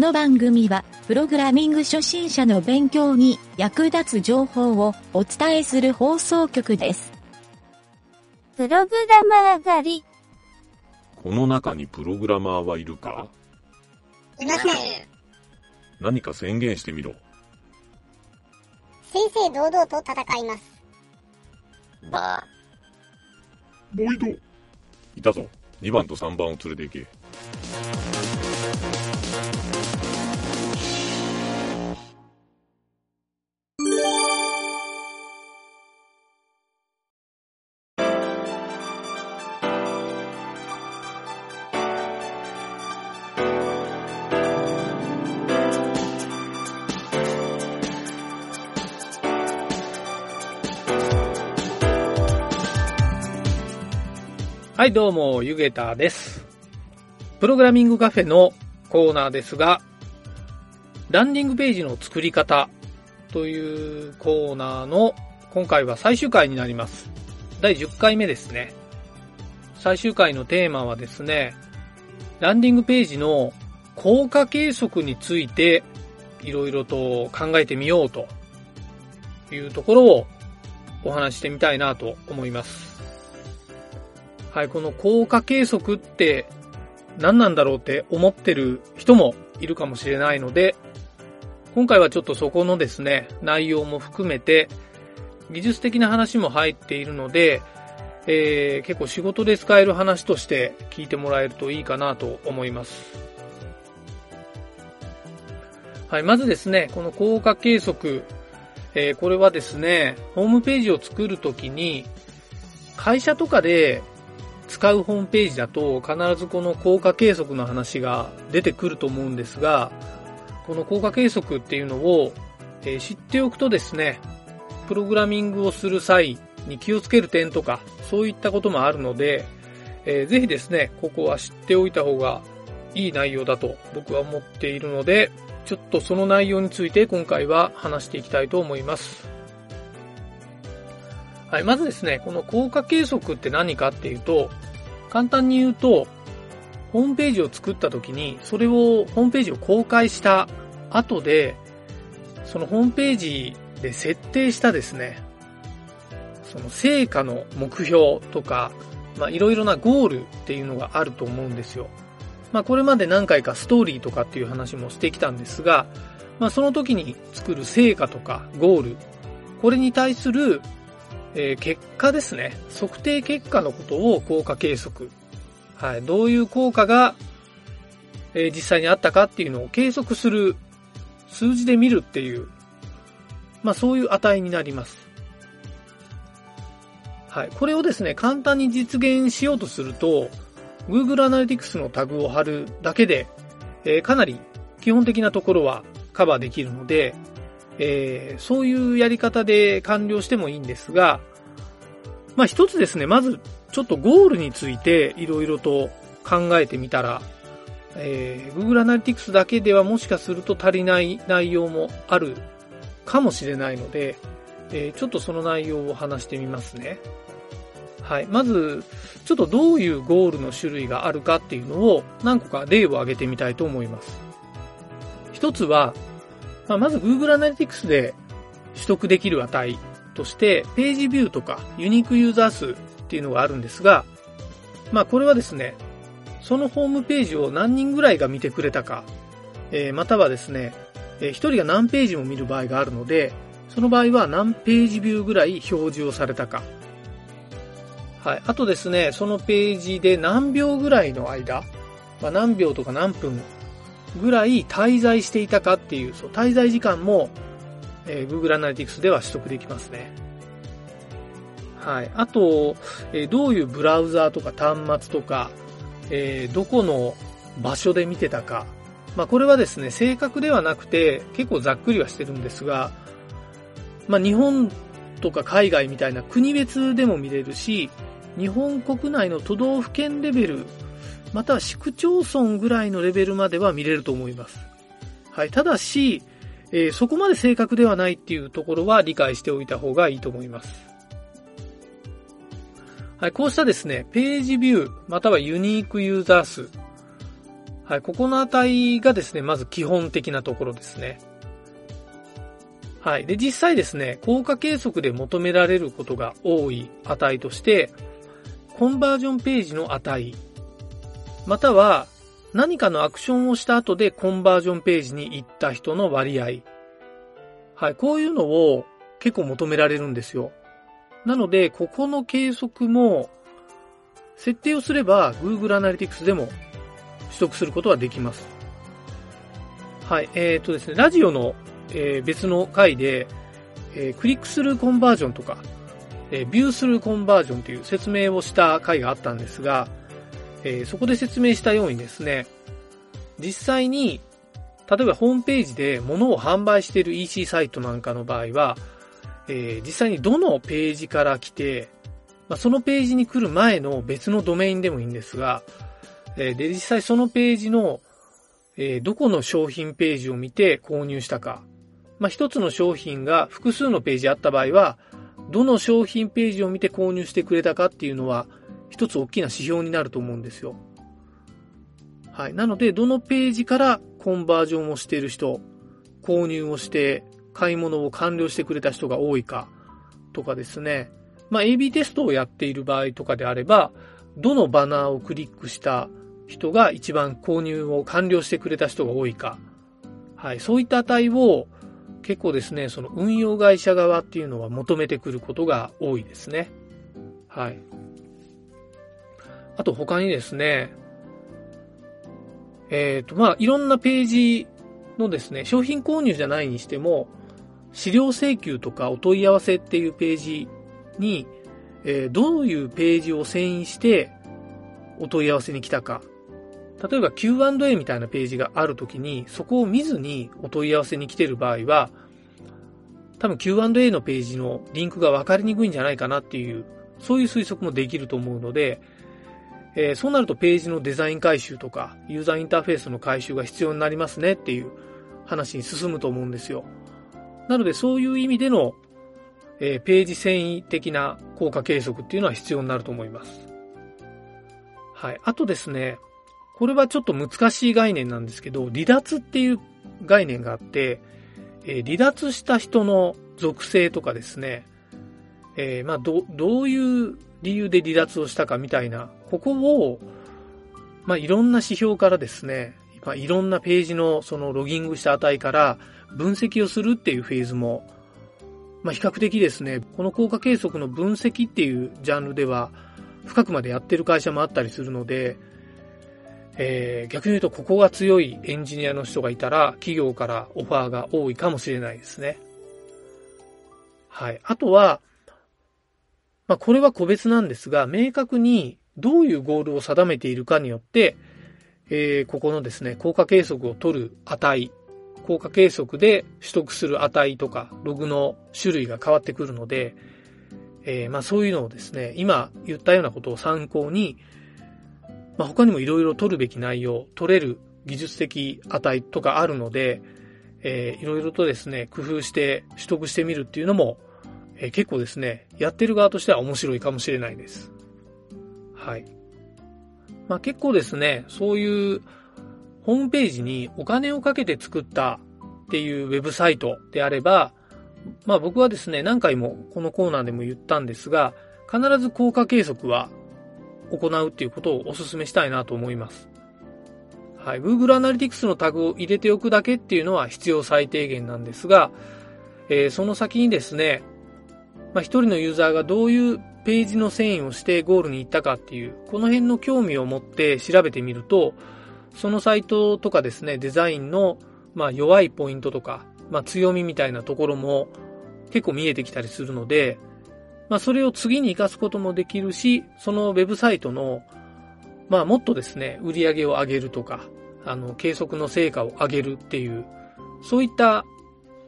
の番組は、プログラミング初心者の勉強に役立つ情報をお伝えする放送局です。プログラマー狩り。この中にプログラマーはいるか？いません。何か宣言してみろ。正々堂々と戦います。ば、もう一度。いたぞ。2番と3番を連れて行け。はい、どうも、ゆげたです。プログラミングカフェのコーナーですが、ランディングページの作り方というコーナーの今回は最終回になります。第10回目ですね。最終回のテーマはですね、ランディングページの効果計測についていろいろと考えてみようというところをお話ししてみたいなと思います。はい、この効果計測って何なんだろうって思ってる人もいるかもしれないので、今回はちょっとそこのですね、内容も含めて、技術的な話も入っているので、えー、結構仕事で使える話として聞いてもらえるといいかなと思います。はい、まずですね、この効果計測、えー、これはですね、ホームページを作るときに、会社とかで使うホームページだと必ずこの効果計測の話が出てくると思うんですが、この効果計測っていうのを、え知っておくとですね、プログラミングをする際に気をつける点とか、そういったこともあるので、えーぜひですね、ここは知っておいた方がいい内容だと僕は思っているので、ちょっとその内容について今回は話していきたいと思います。はい、まずですね、この効果計測って何かっていうと、簡単に言うと、ホームページを作った時に、それを、ホームページを公開した後で、そのホームページで設定したですね、その成果の目標とか、まあいろいろなゴールっていうのがあると思うんですよ。まあこれまで何回かストーリーとかっていう話もしてきたんですが、まあその時に作る成果とかゴール、これに対するえー結果ですね。測定結果のことを効果計測。はい。どういう効果が、えー実際にあったかっていうのを計測する、数字で見るっていう、まあそういう値になります。はい。これをですね、簡単に実現しようとすると、Google Analytics のタグを貼るだけで、えーかなり基本的なところはカバーできるので、えーそういうやり方で完了してもいいんですが、まあ一つですね、まずちょっとゴールについていろいろと考えてみたら、えー Google Analytics だけではもしかすると足りない内容もあるかもしれないので、えーちょっとその内容を話してみますね。はい。まず、ちょっとどういうゴールの種類があるかっていうのを何個か例を挙げてみたいと思います。一つは、まあ、まず Google Analytics で取得できる値として、ページビューとかユニークユーザー数っていうのがあるんですが、まあこれはですね、そのホームページを何人ぐらいが見てくれたか、えーまたはですね、えー人が何ページも見る場合があるので、その場合は何ページビューぐらい表示をされたか。はい。あとですね、そのページで何秒ぐらいの間、まあ、何秒とか何分ぐらい滞在していたかっていう、そう滞在時間も、えー Google Analytics では取得できますね。はい。あと、えーどういうブラウザーとか端末とか、えーどこの場所で見てたか。まあ、これはですね、正確ではなくて、結構ざっくりはしてるんですが、まあ、日本とか海外みたいな国別でも見れるし、日本国内の都道府県レベル、または市区町村ぐらいのレベルまでは見れると思います。はい。ただし、えーそこまで正確ではないっていうところは理解しておいた方がいいと思います。はい。こうしたですね、ページビュー、またはユニークユーザー数。はい、ここの値がですね、まず基本的なところですね。はい。で、実際ですね、効果計測で求められることが多い値として、コンバージョンページの値、または何かのアクションをした後でコンバージョンページに行った人の割合。はい。こういうのを結構求められるんですよ。なので、ここの計測も、設定をすれば Google Analytics でも取得することはできます。はい。えっ、ー、とですね、ラジオのえー、別の回で、えー、クリックスルーコンバージョンとか、えー、ビュースルーコンバージョンという説明をした回があったんですが、えそこで説明したようにですね、実際に、例えばホームページで物を販売している EC サイトなんかの場合は、え実際にどのページから来て、まあ、そのページに来る前の別のドメインでもいいんですが、えで、実際そのページの、えどこの商品ページを見て購入したか、まあ、一つの商品が複数のページあった場合は、どの商品ページを見て購入してくれたかっていうのは、一つ大きな指標になると思うんですよ。はい。なので、どのページからコンバージョンをしている人、購入をして、買い物を完了してくれた人が多いか、とかですね。まあ、AB テストをやっている場合とかであれば、どのバナーをクリックした人が一番購入を完了してくれた人が多いか。はい。そういった値を、結構ですね、その運用会社側っていうのは求めてくることが多いですね。はい。あと他にですね、えっ、ー、と、まあ、いろんなページのですね、商品購入じゃないにしても、資料請求とかお問い合わせっていうページに、えー、どういうページを遷移してお問い合わせに来たか。例えば Q&A みたいなページがあるときに、そこを見ずにお問い合わせに来てる場合は、多分 Q&A のページのリンクが分かりにくいんじゃないかなっていう、そういう推測もできると思うので、えー、そうなるとページのデザイン回収とか、ユーザーインターフェースの回収が必要になりますねっていう話に進むと思うんですよ。なのでそういう意味での、えー、ページ遷移的な効果計測っていうのは必要になると思います。はい。あとですね、これはちょっと難しい概念なんですけど、離脱っていう概念があって、えー、離脱した人の属性とかですね、えー、まあ、ど、どういう理由で離脱をしたかみたいな、ここを、まあ、いろんな指標からですね、まあ、いろんなページのそのロギングした値から分析をするっていうフェーズも、まあ、比較的ですね、この効果計測の分析っていうジャンルでは深くまでやってる会社もあったりするので、えー、逆に言うとここが強いエンジニアの人がいたら企業からオファーが多いかもしれないですね。はい。あとは、まあ、これは個別なんですが、明確にどういうゴールを定めているかによって、えー、ここのですね、効果計測を取る値、効果計測で取得する値とか、ログの種類が変わってくるので、えー、まあそういうのをですね、今言ったようなことを参考に、まあ、他にもいろいろ取るべき内容、取れる技術的値とかあるので、いろいろとですね、工夫して取得してみるっていうのも、え、結構ですね、やってる側としては面白いかもしれないです。はい。まあ結構ですね、そういうホームページにお金をかけて作ったっていうウェブサイトであれば、まあ僕はですね、何回もこのコーナーでも言ったんですが、必ず効果計測は行うっていうことをお勧めしたいなと思います。はい。Google Analytics のタグを入れておくだけっていうのは必要最低限なんですが、えー、その先にですね、まあ、一人のユーザーがどういうページの遷移をしてゴールに行ったかっていう、この辺の興味を持って調べてみると、そのサイトとかですね、デザインの、まあ、弱いポイントとか、まあ、強みみたいなところも結構見えてきたりするので、まあ、それを次に活かすこともできるし、そのウェブサイトの、まあ、もっとですね、売り上げを上げるとか、あの、計測の成果を上げるっていう、そういった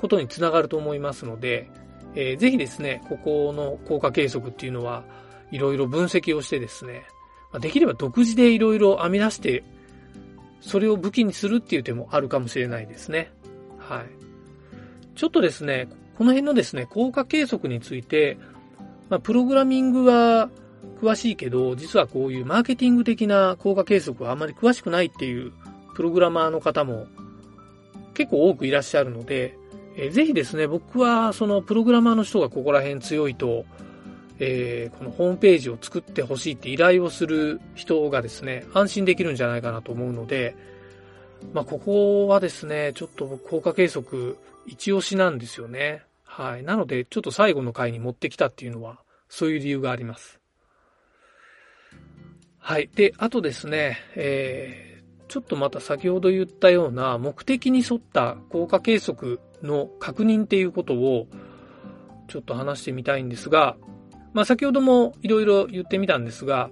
ことにつながると思いますので、えー、ぜひですね、ここの効果計測っていうのは、いろいろ分析をしてですね、できれば独自でいろいろ編み出して、それを武器にするっていう手もあるかもしれないですね。はい。ちょっとですね、この辺のですね、効果計測について、まあ、プログラミングは詳しいけど、実はこういうマーケティング的な効果計測はあまり詳しくないっていうプログラマーの方も結構多くいらっしゃるので、えー、ぜひですね、僕はそのプログラマーの人がここら辺強いと、えー、このホームページを作ってほしいって依頼をする人がですね、安心できるんじゃないかなと思うので、まあ、ここはですね、ちょっと僕効果計測一押しなんですよね。はい。なので、ちょっと最後の回に持ってきたっていうのは、そういう理由があります。はい。で、あとですね、えー、ちょっとまた先ほど言ったような目的に沿った効果計測の確認っていうことをちょっと話してみたいんですが、まあ先ほどもいろいろ言ってみたんですが、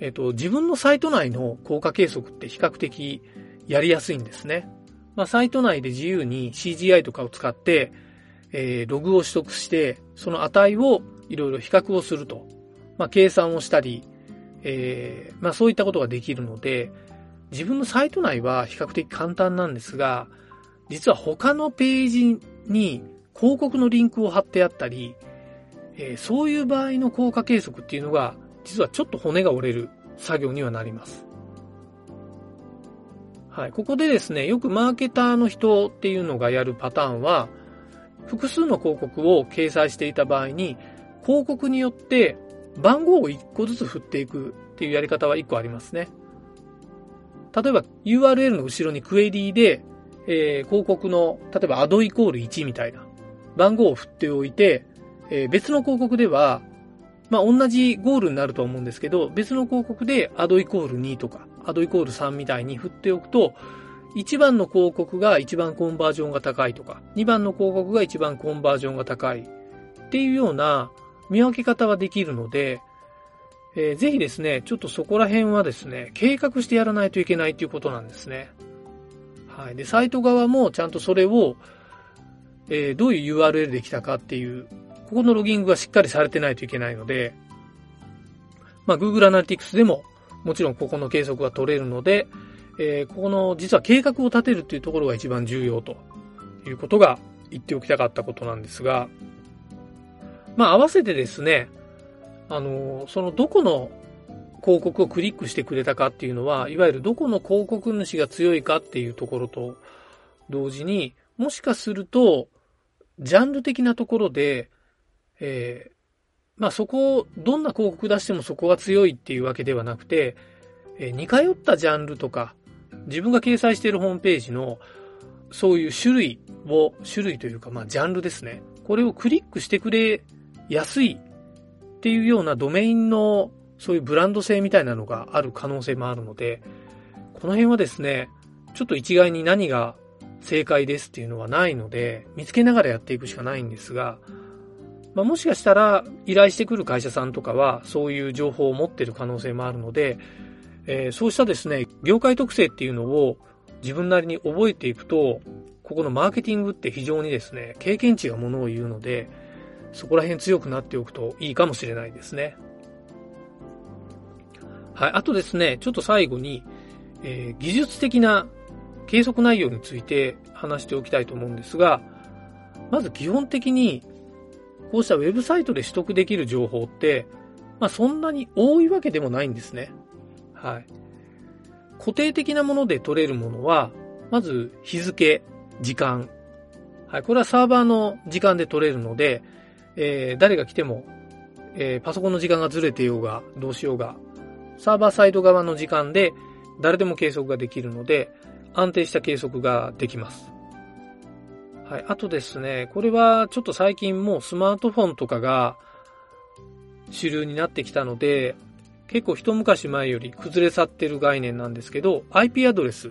えっ、と、自分のサイト内の効果計測って比較的やりやすいんですね。まあサイト内で自由に CGI とかを使って、えー、ログを取得して、その値をいろいろ比較をすると。まあ、計算をしたり、えー、まあ、そういったことができるので、自分のサイト内は比較的簡単なんですが、実は他のページに広告のリンクを貼ってあったり、えー、そういう場合の効果計測っていうのが、実はちょっと骨が折れる作業にはなります。はい。ここでですね、よくマーケターの人っていうのがやるパターンは、複数の広告を掲載していた場合に、広告によって番号を1個ずつ振っていくっていうやり方は1個ありますね。例えば URL の後ろにクエリーで、えー、広告の、例えばアドイコール1みたいな番号を振っておいて、えー、別の広告では、まあ、同じゴールになると思うんですけど、別の広告でアドイコール2とか、アドイコール3みたいに振っておくと、1番の広告が一番コンバージョンが高いとか、2番の広告が一番コンバージョンが高いっていうような見分け方ができるので、えー、ぜひですね、ちょっとそこら辺はですね、計画してやらないといけないということなんですね。はい。で、サイト側もちゃんとそれを、えー、どういう URL で来たかっていう、ここのロギングがしっかりされてないといけないので、まあ、Google Analytics でももちろんここの計測が取れるので、えー、ここの実は計画を立てるっていうところが一番重要ということが言っておきたかったことなんですが、まあ合わせてですね、あの、そのどこの広告をクリックしてくれたかっていうのは、いわゆるどこの広告主が強いかっていうところと同時に、もしかすると、ジャンル的なところで、えー、まあそこを、どんな広告出してもそこが強いっていうわけではなくて、えー、似通ったジャンルとか、自分が掲載しているホームページの、そういう種類を、種類というか、まあ、ジャンルですね。これをクリックしてくれやすいっていうようなドメインの、そういうブランド性みたいなのがある可能性もあるので、この辺はですね、ちょっと一概に何が正解ですっていうのはないので、見つけながらやっていくしかないんですが、まあ、もしかしたら依頼してくる会社さんとかはそういう情報を持ってる可能性もあるので、えー、そうしたですね、業界特性っていうのを自分なりに覚えていくと、ここのマーケティングって非常にですね、経験値がものを言うので、そこら辺強くなっておくといいかもしれないですね。はい。あとですね、ちょっと最後に、えー、技術的な計測内容について話しておきたいと思うんですが、まず基本的に、こうしたウェブサイトで取得できる情報って、まあそんなに多いわけでもないんですね。はい。固定的なもので取れるものは、まず日付、時間。はい。これはサーバーの時間で取れるので、えー、誰が来ても、えー、パソコンの時間がずれてようが、どうしようが、サーバーサイド側の時間で誰でも計測ができるので、安定した計測ができます。はい。あとですね、これはちょっと最近もうスマートフォンとかが主流になってきたので、結構一昔前より崩れ去ってる概念なんですけど、IP アドレス。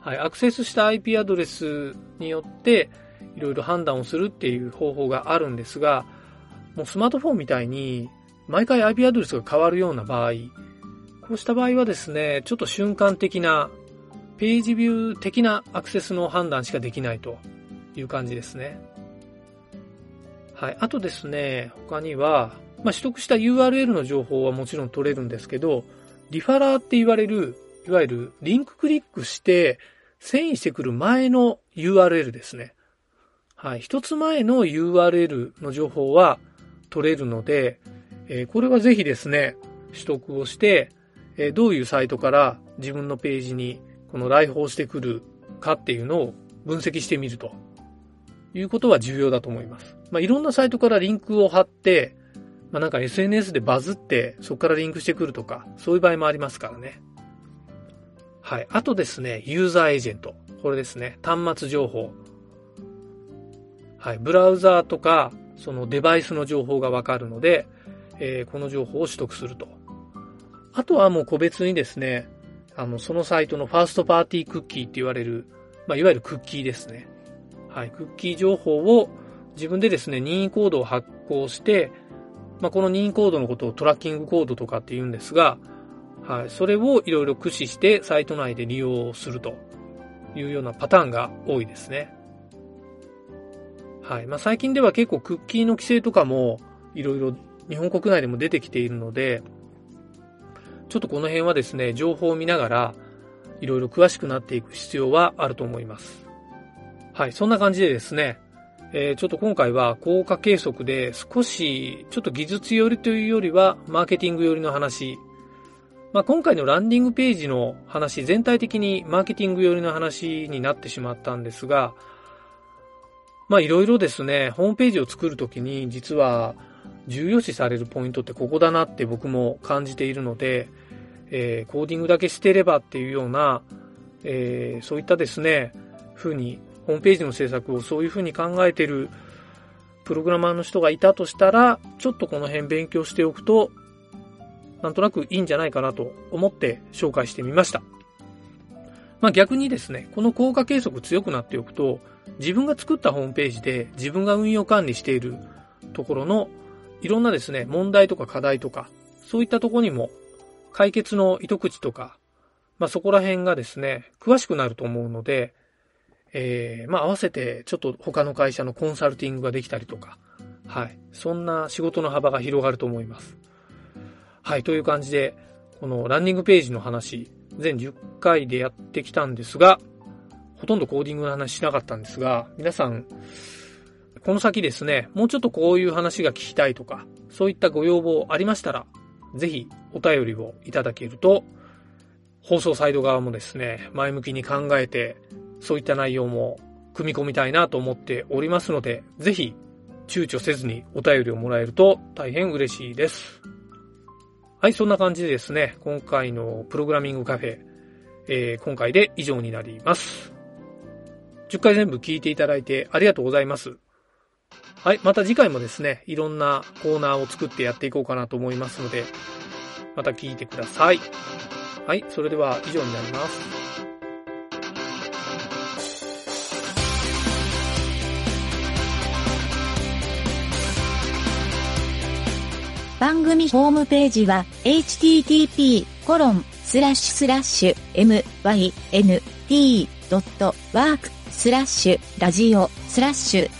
はい、アクセスした IP アドレスによって、いろいろ判断をするっていう方法があるんですが、もうスマートフォンみたいに、毎回 IP アドレスが変わるような場合、こうした場合はですね、ちょっと瞬間的な、ページビュー的なアクセスの判断しかできないという感じですね。はい。あとですね、他には、まあ、取得した URL の情報はもちろん取れるんですけど、リファラーって言われる、いわゆるリンククリックして遷移してくる前の URL ですね。はい。一つ前の URL の情報は取れるので、え、これはぜひですね、取得をして、え、どういうサイトから自分のページにこの来訪してくるかっていうのを分析してみるということは重要だと思います。まあ、いろんなサイトからリンクを貼って、まあ、なんか SNS でバズってそこからリンクしてくるとか、そういう場合もありますからね。はい。あとですね、ユーザーエージェント。これですね、端末情報。はい。ブラウザーとか、そのデバイスの情報がわかるので、えー、この情報を取得すると。あとはもう個別にですね、あの、そのサイトのファーストパーティークッキーって言われる、まあ、いわゆるクッキーですね。はい。クッキー情報を自分でですね、任意コードを発行して、まあ、この任意コードのことをトラッキングコードとかって言うんですが、はい。それをいろいろ駆使してサイト内で利用するというようなパターンが多いですね。はい。まあ、最近では結構クッキーの規制とかもいろいろ日本国内でも出てきているので、ちょっとこの辺はですね、情報を見ながら、いろいろ詳しくなっていく必要はあると思います。はい、そんな感じでですね、えー、ちょっと今回は効果計測で少し、ちょっと技術寄りというよりは、マーケティング寄りの話。まあ、今回のランディングページの話、全体的にマーケティング寄りの話になってしまったんですが、まあいろいろですね、ホームページを作るときに実は重要視されるポイントってここだなって僕も感じているので、えー、コーディングだけしてればっていうような、えー、そういったですね、風に、ホームページの制作をそういう風に考えてるプログラマーの人がいたとしたら、ちょっとこの辺勉強しておくと、なんとなくいいんじゃないかなと思って紹介してみました。まあ逆にですね、この効果計測強くなっておくと、自分が作ったホームページで自分が運用管理しているところのいろんなですね、問題とか課題とか、そういったとこにも解決の糸口とか、まあそこら辺がですね、詳しくなると思うので、えー、まあ合わせてちょっと他の会社のコンサルティングができたりとか、はい。そんな仕事の幅が広がると思います。はい。という感じで、このランニングページの話、全10回でやってきたんですが、ほとんどコーディングの話しなかったんですが、皆さん、この先ですね、もうちょっとこういう話が聞きたいとか、そういったご要望ありましたら、ぜひお便りをいただけると、放送サイド側もですね、前向きに考えて、そういった内容も組み込みたいなと思っておりますので、ぜひ躊躇せずにお便りをもらえると大変嬉しいです。はい、そんな感じでですね、今回のプログラミングカフェ、えー、今回で以上になります。10回全部聞いていただいてありがとうございます。はい、また次回もですね、いろんなコーナーを作ってやっていこうかなと思いますので、また聞いてください。はい、それでは以上になります。番組ホームページは http://myn.t.work スラッシュラジオスラッシュ